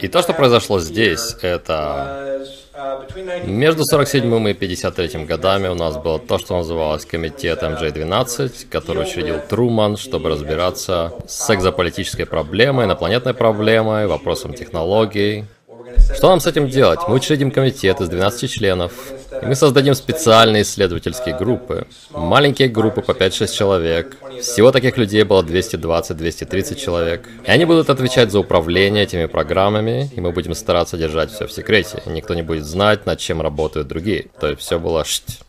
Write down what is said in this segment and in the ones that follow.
И то, что произошло здесь, это между 47 и 53 годами у нас было то, что называлось комитет МЖ-12, который учредил Труман, чтобы разбираться с экзополитической проблемой, инопланетной проблемой, вопросом технологий, что нам с этим делать? Мы учредим комитет из 12 членов, и мы создадим специальные исследовательские группы. Маленькие группы по 5-6 человек. Всего таких людей было 220-230 человек. И они будут отвечать за управление этими программами, и мы будем стараться держать все в секрете. Никто не будет знать, над чем работают другие. То есть все было шть.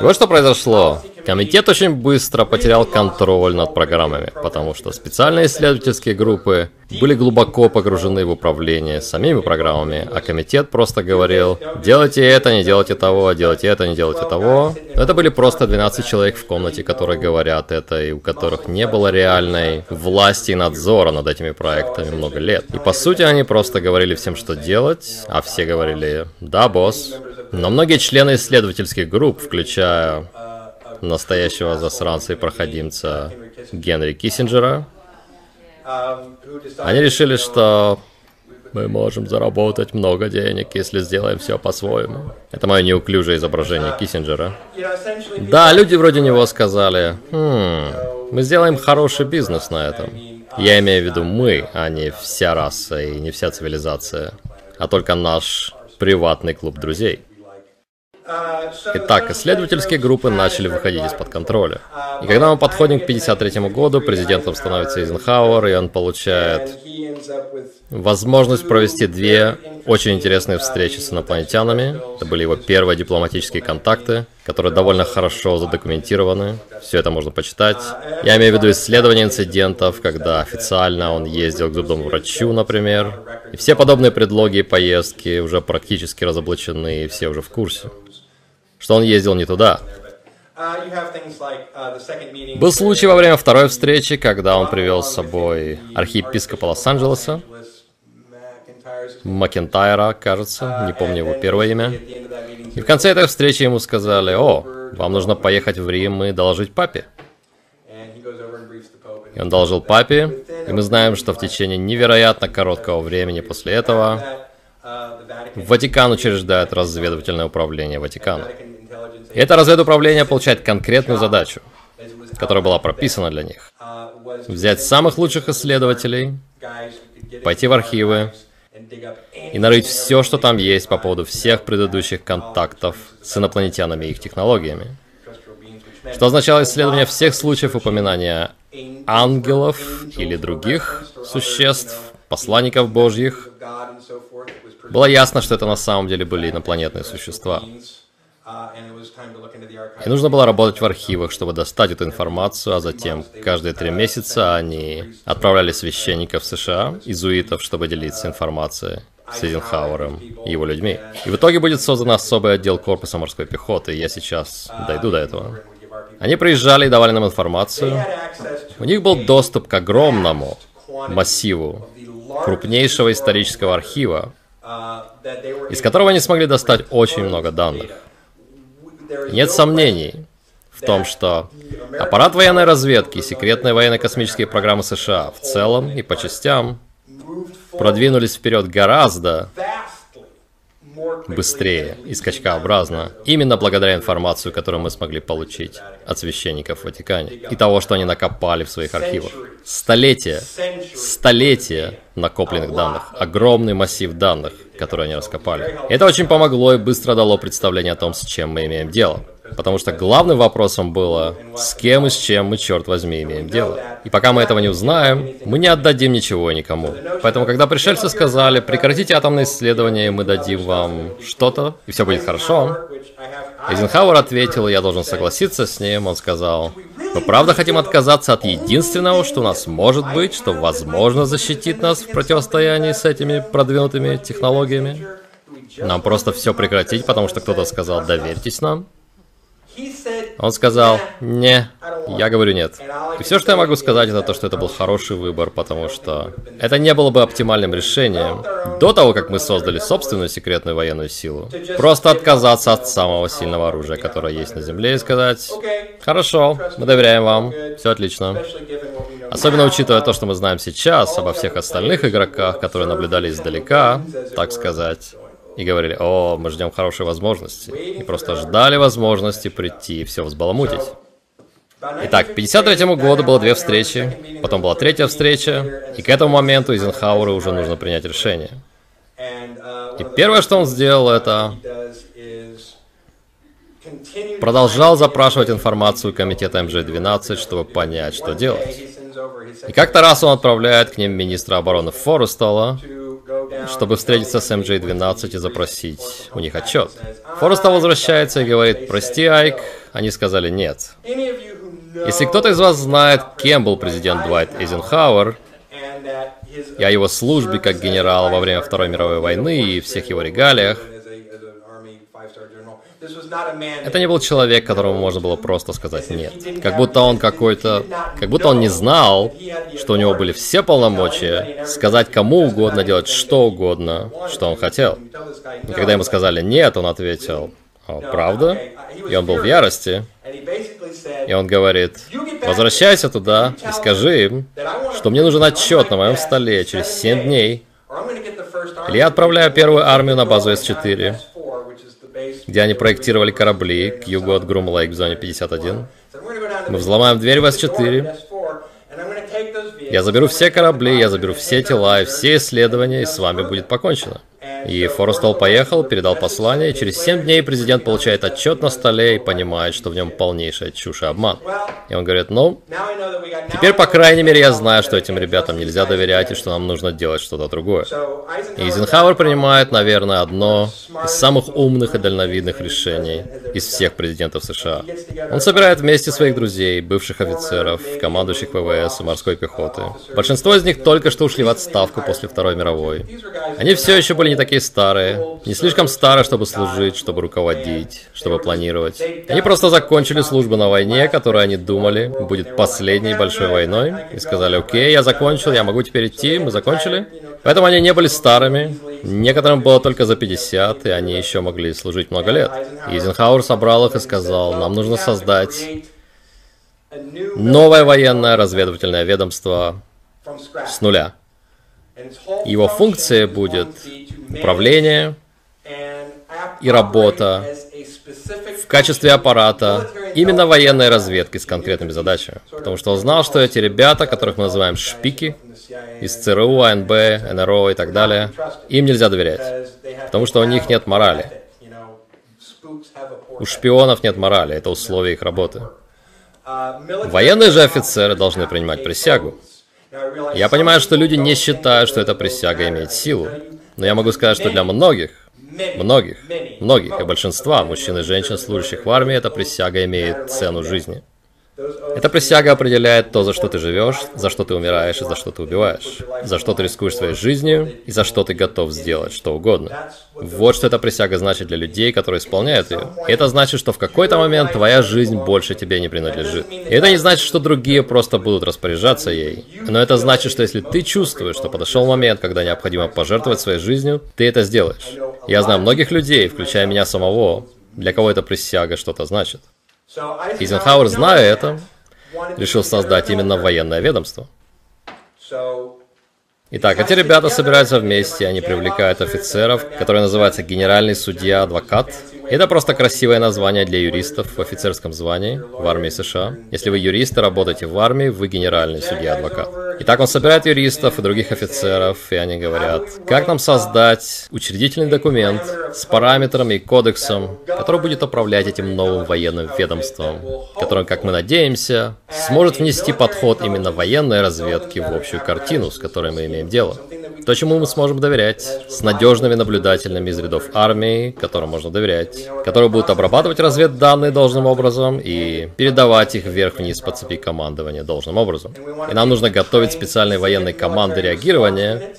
Вот что произошло. Комитет очень быстро потерял контроль над программами, потому что специальные исследовательские группы были глубоко погружены в управление самими программами, а комитет просто говорил, делайте это, не делайте того, делайте это, не делайте того. Но это были просто 12 человек в комнате, которые говорят это, и у которых не было реальной власти и надзора над этими проектами много лет. И по сути они просто говорили всем, что делать, а все говорили, да, босс. Но многие члены исследовательских групп, включая настоящего засранца и проходимца Генри Киссинджера, они решили, что мы можем заработать много денег, если сделаем все по-своему. Это мое неуклюжее изображение Киссинджера. Да, люди вроде него сказали, хм, мы сделаем хороший бизнес на этом. Я имею в виду мы, а не вся раса и не вся цивилизация, а только наш приватный клуб друзей. Итак, исследовательские группы начали выходить из-под контроля. И когда мы подходим к 1953 году, президентом становится Эйзенхауэр, и он получает возможность провести две очень интересные встречи с инопланетянами. Это были его первые дипломатические контакты, которые довольно хорошо задокументированы. Все это можно почитать. Я имею в виду исследование инцидентов, когда официально он ездил к зубному врачу, например. И все подобные предлоги и поездки уже практически разоблачены, и все уже в курсе что он ездил не туда. Был случай во время второй встречи, когда он привел с собой архиепископа Лос-Анджелеса, Макентайра, кажется, не помню его первое имя. И в конце этой встречи ему сказали, о, вам нужно поехать в Рим и доложить папе. И он доложил папе, и мы знаем, что в течение невероятно короткого времени после этого Ватикан учреждает разведывательное управление Ватикана. Это разведуправление получает конкретную задачу, которая была прописана для них. Взять самых лучших исследователей, пойти в архивы и нарыть все, что там есть по поводу всех предыдущих контактов с инопланетянами и их технологиями. Что означало исследование всех случаев упоминания ангелов или других существ, посланников божьих. Было ясно, что это на самом деле были инопланетные существа. И нужно было работать в архивах, чтобы достать эту информацию, а затем каждые три месяца они отправляли священников в США, изуитов, чтобы делиться информацией с Эйзенхауэром и его людьми. И в итоге будет создан особый отдел корпуса морской пехоты, я сейчас дойду до этого. Они приезжали и давали нам информацию. У них был доступ к огромному массиву крупнейшего исторического архива, из которого они смогли достать очень много данных. Нет сомнений в том, что аппарат военной разведки и секретные военно-космические программы США в целом и по частям продвинулись вперед гораздо быстрее и скачкообразно, именно благодаря информации, которую мы смогли получить от священников в Ватикане и того, что они накопали в своих архивах. Столетия, столетия накопленных данных, огромный массив данных, которые они раскопали. Это очень помогло и быстро дало представление о том, с чем мы имеем дело. Потому что главным вопросом было, с кем и с чем мы, черт возьми, имеем дело. И пока мы этого не узнаем, мы не отдадим ничего никому. Поэтому, когда пришельцы сказали, прекратите атомные исследования, мы дадим вам что-то, и все будет хорошо, Эйзенхауэр ответил, и я должен согласиться с ним, он сказал, мы правда хотим отказаться от единственного, что у нас может быть, что возможно защитит нас в противостоянии с этими продвинутыми технологиями? Нам просто все прекратить, потому что кто-то сказал, доверьтесь нам? Он сказал, не, я говорю нет. И все, что я могу сказать, это то, что это был хороший выбор, потому что это не было бы оптимальным решением до того, как мы создали собственную секретную военную силу. Просто отказаться от самого сильного оружия, которое есть на Земле, и сказать, хорошо, мы доверяем вам, все отлично. Особенно учитывая то, что мы знаем сейчас обо всех остальных игроках, которые наблюдали издалека, так сказать, и говорили, о, мы ждем хорошей возможности, и просто ждали возможности прийти и все взбаламутить. Итак, к 53 году было две встречи, потом была третья встреча, и к этому моменту Эйзенхауэру уже нужно принять решение. И первое, что он сделал, это продолжал запрашивать информацию комитета МЖ-12, чтобы понять, что делать. И как-то раз он отправляет к ним министра обороны Форестала, чтобы встретиться с МЖ-12 и запросить у них отчет. Форестал возвращается и говорит, прости, Айк, они сказали нет. Если кто-то из вас знает, кем был президент Дуайт Эйзенхауэр, и о его службе как генерала во время Второй мировой войны и всех его регалиях, это не был человек, которому можно было просто сказать «нет». Как будто он какой-то... Как будто он не знал, что у него были все полномочия сказать кому угодно, делать что угодно, что он хотел. И когда ему сказали «нет», он ответил «О, правда?» И он был в ярости. И он говорит, возвращайся туда и скажи им, что мне нужен отчет на моем столе через 7 дней. Или я отправляю первую армию на базу С-4, где они проектировали корабли к югу от Грум-Лейк в зоне 51. Мы взломаем дверь в С-4. Я заберу все корабли, я заберу все тела и все исследования, и с вами будет покончено. И Форестол поехал, передал послание, и через 7 дней президент получает отчет на столе и понимает, что в нем полнейшая чушь и обман. И он говорит, ну, теперь, по крайней мере, я знаю, что этим ребятам нельзя доверять и что нам нужно делать что-то другое. И Эйзенхауэр принимает, наверное, одно из самых умных и дальновидных решений из всех президентов США. Он собирает вместе своих друзей, бывших офицеров, командующих ВВС и морской пехоты. Большинство из них только что ушли в отставку после Второй мировой. Они все еще были не такие старые, не слишком старые, чтобы служить, чтобы руководить, чтобы планировать. Они просто закончили службу на войне, которую они думали будет последней большой войной, и сказали, окей, я закончил, я могу теперь идти, мы закончили. Поэтому они не были старыми, некоторым было только за 50, и они еще могли служить много лет. И Эйзенхауэр собрал их и сказал, нам нужно создать новое военное разведывательное ведомство с нуля. Его функция будет управление и работа в качестве аппарата именно военной разведки с конкретными задачами. Потому что он знал, что эти ребята, которых мы называем шпики, из ЦРУ, АНБ, НРО и так далее, им нельзя доверять. Потому что у них нет морали. У шпионов нет морали, это условие их работы. Военные же офицеры должны принимать присягу. Я понимаю, что люди не считают, что эта присяга имеет силу. Но я могу сказать, что для многих, многих, многих и большинства мужчин и женщин, служащих в армии, эта присяга имеет цену жизни. Эта присяга определяет то, за что ты живешь, за что ты умираешь и за что ты убиваешь, за что ты рискуешь своей жизнью и за что ты готов сделать что угодно. Вот что эта присяга значит для людей, которые исполняют ее. И это значит, что в какой-то момент твоя жизнь больше тебе не принадлежит. И это не значит, что другие просто будут распоряжаться ей. Но это значит, что если ты чувствуешь, что подошел момент, когда необходимо пожертвовать своей жизнью, ты это сделаешь. Я знаю многих людей, включая меня самого, для кого эта присяга что-то значит. Эйзенхауэр, зная это, решил создать именно военное ведомство. Итак, эти ребята собираются вместе, они привлекают офицеров, которые называются генеральный судья-адвокат. Это просто красивое название для юристов в офицерском звании в армии США. Если вы юрист и работаете в армии, вы генеральный судья-адвокат. Итак, он собирает юристов и других офицеров, и они говорят, как нам создать учредительный документ с параметрами и кодексом, который будет управлять этим новым военным ведомством, которым, как мы надеемся, сможет внести подход именно военной разведки в общую картину, с которой мы имеем дело. То, чему мы сможем доверять, с надежными наблюдателями из рядов армии, которым можно доверять, которые будут обрабатывать разведданные должным образом и передавать их вверх-вниз по цепи командования должным образом. И нам нужно готовить специальные военные команды реагирования,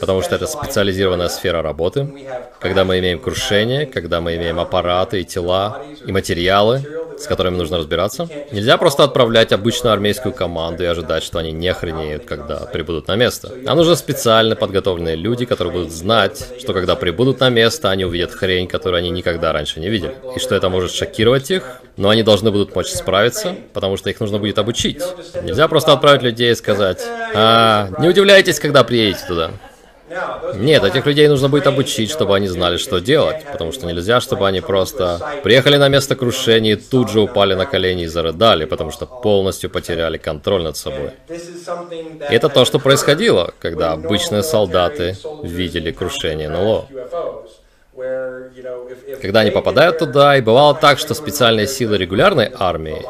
потому что это специализированная сфера работы, когда мы имеем крушение, когда мы имеем аппараты и тела, и материалы, с которыми нужно разбираться. Нельзя просто отправлять обычную армейскую команду и ожидать, что они не охренеют, когда прибудут на место. Нам нужны специально подготовленные люди, которые будут знать, что когда прибудут на место, они увидят хрень, которую они никогда раньше не видели. И что это может шокировать их, но они должны будут мочь справиться, потому что их нужно будет обучить. Нельзя просто отправить людей и сказать, а, не удивляйтесь, когда приедете туда. Нет, этих людей нужно будет обучить, чтобы они знали, что делать, потому что нельзя, чтобы они просто приехали на место крушения и тут же упали на колени и зарыдали, потому что полностью потеряли контроль над собой. И это то, что происходило, когда обычные солдаты видели крушение НЛО. Когда они попадают туда, и бывало так, что специальные силы регулярной армии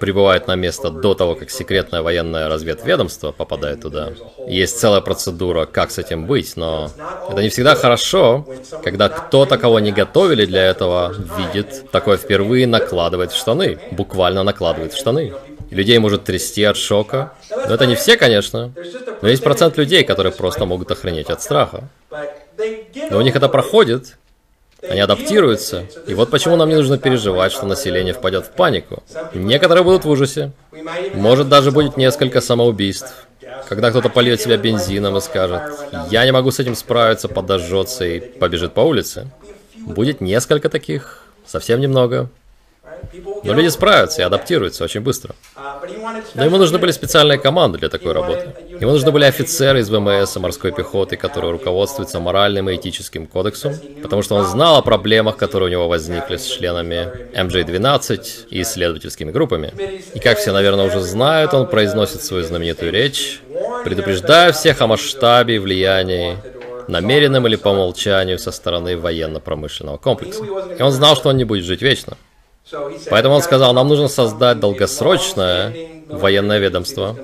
прибывают на место до того, как секретное военное разведведомство попадает туда. Есть целая процедура, как с этим быть, но это не всегда хорошо, когда кто-то, кого не готовили для этого, видит такое впервые, накладывает в штаны, буквально накладывает в штаны. Людей может трясти от шока. Но это не все, конечно. Но есть процент людей, которые просто могут охренеть от страха. Но у них это проходит, они адаптируются. И вот почему нам не нужно переживать, что население впадет в панику. Некоторые будут в ужасе. Может даже будет несколько самоубийств. Когда кто-то польет себя бензином и скажет, я не могу с этим справиться, подожжется и побежит по улице. Будет несколько таких, совсем немного. Но люди справятся и адаптируются очень быстро. Но ему нужны были специальные команды для такой работы. Ему нужны были офицеры из ВМС и морской пехоты, которые руководствуются моральным и этическим кодексом, потому что он знал о проблемах, которые у него возникли с членами MJ-12 и исследовательскими группами. И как все, наверное, уже знают, он произносит свою знаменитую речь, предупреждая всех о масштабе и влиянии намеренным или по умолчанию со стороны военно-промышленного комплекса. И он знал, что он не будет жить вечно. Поэтому он сказал, нам нужно создать долгосрочное военное ведомство,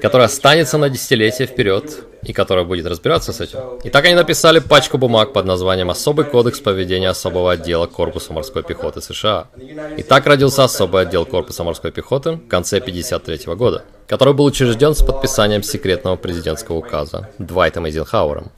которое останется на десятилетия вперед и которое будет разбираться с этим. И так они написали пачку бумаг под названием «Особый кодекс поведения особого отдела Корпуса морской пехоты США». И так родился особый отдел Корпуса морской пехоты в конце 1953 года, который был учрежден с подписанием секретного президентского указа Двайтом Эйзенхауэром.